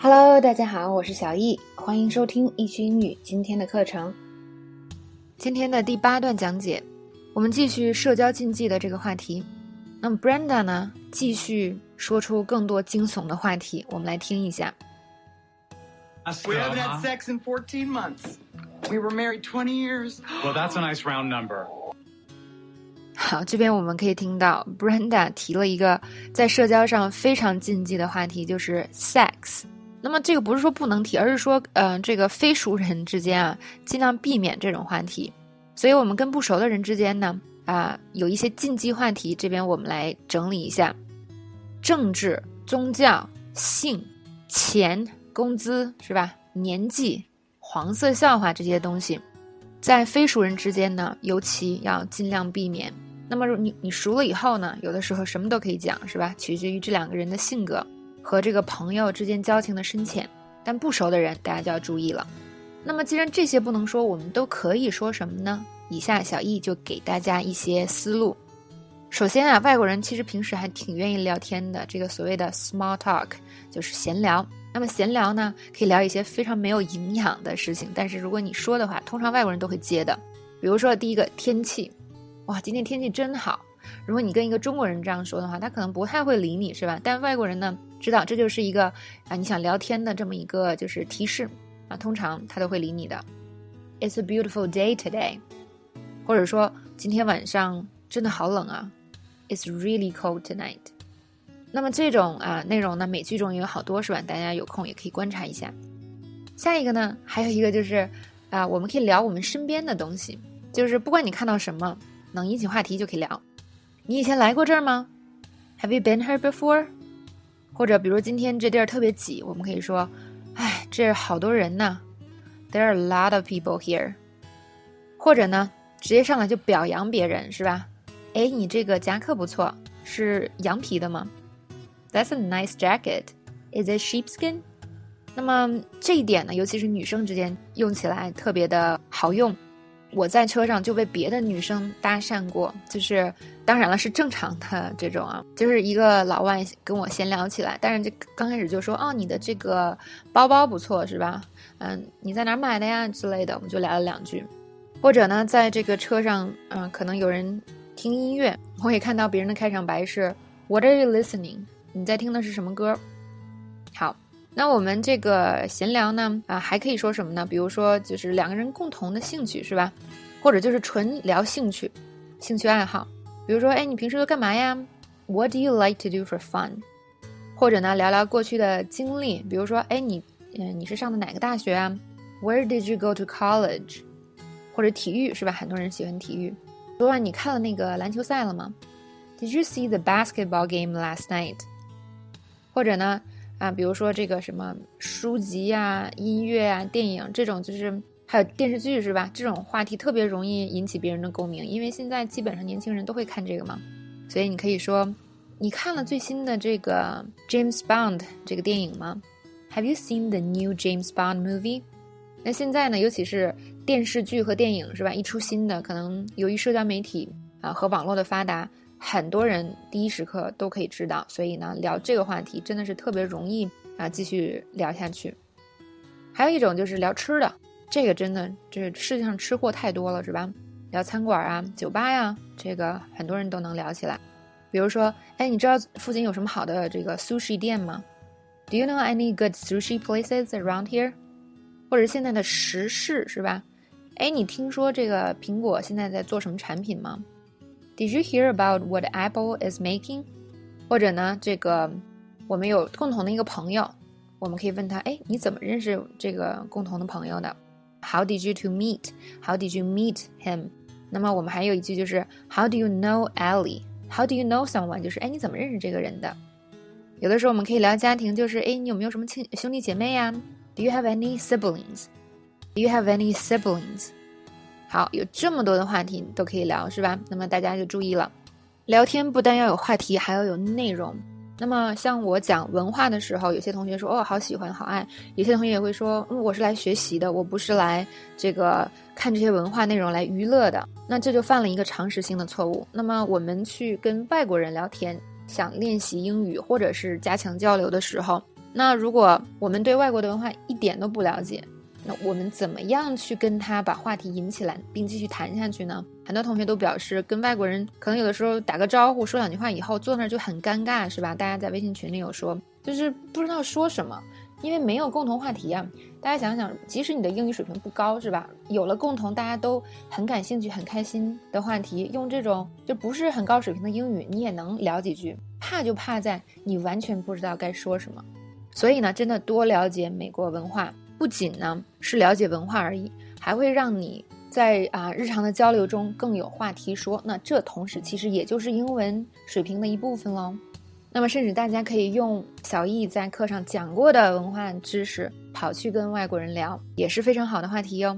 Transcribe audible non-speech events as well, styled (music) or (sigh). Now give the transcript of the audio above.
Hello，大家好，我是小易，欢迎收听易趣英语今天的课程。今天的第八段讲解，我们继续社交禁忌的这个话题。那么 Brenda 呢，继续说出更多惊悚的话题，我们来听一下。We haven't had sex in 14 months. We were married 20 years. (gasps) Well, that's a nice round number. 好，这边我们可以听到 Brenda 提了一个在社交上非常禁忌的话题，就是 sex。那么这个不是说不能提，而是说，呃，这个非熟人之间啊，尽量避免这种话题。所以我们跟不熟的人之间呢，啊，有一些禁忌话题，这边我们来整理一下：政治、宗教、性、钱、工资，是吧？年纪、黄色笑话这些东西，在非熟人之间呢，尤其要尽量避免。那么你你熟了以后呢，有的时候什么都可以讲，是吧？取决于这两个人的性格和这个朋友之间交情的深浅。但不熟的人，大家就要注意了。那么既然这些不能说，我们都可以说什么呢？以下小易就给大家一些思路。首先啊，外国人其实平时还挺愿意聊天的，这个所谓的 small talk 就是闲聊。那么闲聊呢，可以聊一些非常没有营养的事情，但是如果你说的话，通常外国人都会接的。比如说第一个天气。哇，今天天气真好。如果你跟一个中国人这样说的话，他可能不太会理你，是吧？但外国人呢，知道这就是一个啊你想聊天的这么一个就是提示啊，通常他都会理你的。It's a beautiful day today，或者说今天晚上真的好冷啊。It's really cold tonight。那么这种啊内容呢，美剧中也有好多，是吧？大家有空也可以观察一下。下一个呢，还有一个就是啊，我们可以聊我们身边的东西，就是不管你看到什么。能引起话题就可以聊。你以前来过这儿吗？Have you been here before？或者比如今天这地儿特别挤，我们可以说：“哎，这好多人呢。”There are a lot of people here。或者呢，直接上来就表扬别人，是吧？哎，你这个夹克不错，是羊皮的吗？That's a nice jacket. Is it sheepskin？那么这一点呢，尤其是女生之间用起来特别的好用。我在车上就被别的女生搭讪过，就是当然了是正常的这种啊，就是一个老外跟我闲聊起来，但是就刚开始就说哦你的这个包包不错是吧？嗯，你在哪买的呀之类的，我们就聊了两句。或者呢，在这个车上，嗯，可能有人听音乐，我也看到别人的开场白是 What are you listening？你在听的是什么歌？好。那我们这个闲聊呢，啊，还可以说什么呢？比如说，就是两个人共同的兴趣，是吧？或者就是纯聊兴趣、兴趣爱好。比如说，哎，你平时都干嘛呀？What do you like to do for fun？或者呢，聊聊过去的经历。比如说，哎，你，嗯，你是上的哪个大学啊？Where did you go to college？或者体育，是吧？很多人喜欢体育。昨晚你看了那个篮球赛了吗？Did you see the basketball game last night？或者呢？啊，比如说这个什么书籍呀、音乐啊、电影这种，就是还有电视剧是吧？这种话题特别容易引起别人的共鸣，因为现在基本上年轻人都会看这个嘛。所以你可以说，你看了最新的这个 James Bond 这个电影吗？Have you seen the new James Bond movie？那现在呢，尤其是电视剧和电影是吧？一出新的，可能由于社交媒体啊和网络的发达。很多人第一时刻都可以知道，所以呢，聊这个话题真的是特别容易啊，继续聊下去。还有一种就是聊吃的，这个真的这世界上吃货太多了，是吧？聊餐馆啊、酒吧呀，这个很多人都能聊起来。比如说，哎，你知道附近有什么好的这个 sushi 店吗？Do you know any good sushi places around here？或者现在的时事是吧？哎，你听说这个苹果现在在做什么产品吗 ？Did you hear about what Apple is making？或者呢，这个我们有共同的一个朋友，我们可以问他：哎，你怎么认识这个共同的朋友的？How did you two meet？How did you meet him？那么我们还有一句就是 How do you know Ellie？How do you know someone？就是哎，你怎么认识这个人的？有的时候我们可以聊家庭，就是哎，你有没有什么亲兄弟姐妹呀？Do you have any siblings？Do you have any siblings？ 好，有这么多的话题都可以聊，是吧？那么大家就注意了，聊天不但要有话题，还要有内容。那么像我讲文化的时候，有些同学说哦，好喜欢，好爱；有些同学也会说，嗯，我是来学习的，我不是来这个看这些文化内容来娱乐的。那这就犯了一个常识性的错误。那么我们去跟外国人聊天，想练习英语或者是加强交流的时候，那如果我们对外国的文化一点都不了解，那我们怎么样去跟他把话题引起来，并继续谈下去呢？很多同学都表示，跟外国人可能有的时候打个招呼，说两句话以后，坐那儿就很尴尬，是吧？大家在微信群里有说，就是不知道说什么，因为没有共同话题啊。大家想想，即使你的英语水平不高，是吧？有了共同大家都很感兴趣、很开心的话题，用这种就不是很高水平的英语，你也能聊几句。怕就怕在你完全不知道该说什么。所以呢，真的多了解美国文化，不仅呢是了解文化而已，还会让你在啊日常的交流中更有话题说。那这同时其实也就是英文水平的一部分喽。那么，甚至大家可以用小易在课上讲过的文化知识，跑去跟外国人聊，也是非常好的话题哟。